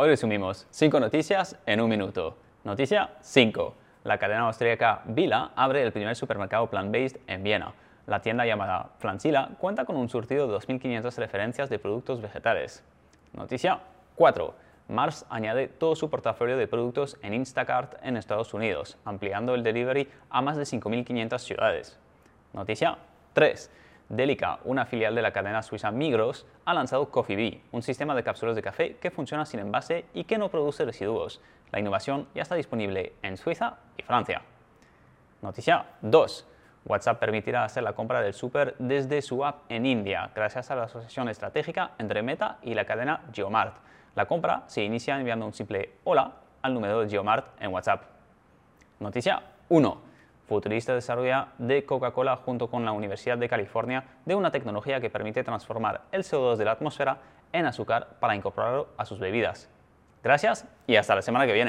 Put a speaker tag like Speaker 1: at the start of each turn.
Speaker 1: Hoy resumimos 5 noticias en un minuto. Noticia 5. La cadena austríaca Vila abre el primer supermercado plant-based en Viena. La tienda llamada Flancila cuenta con un surtido de 2.500 referencias de productos vegetales. Noticia 4. Mars añade todo su portafolio de productos en Instacart en Estados Unidos, ampliando el delivery a más de 5.500 ciudades. Noticia 3. Delica, una filial de la cadena suiza Migros, ha lanzado Coffee Bee, un sistema de cápsulas de café que funciona sin envase y que no produce residuos. La innovación ya está disponible en Suiza y Francia. Noticia 2. WhatsApp permitirá hacer la compra del súper desde su app en India, gracias a la asociación estratégica entre Meta y la cadena Geomart. La compra se inicia enviando un simple hola al número de Geomart en WhatsApp. Noticia 1. Futurista desarrolla de Coca-Cola junto con la Universidad de California de una tecnología que permite transformar el CO2 de la atmósfera en azúcar para incorporarlo a sus bebidas. Gracias y hasta la semana que viene.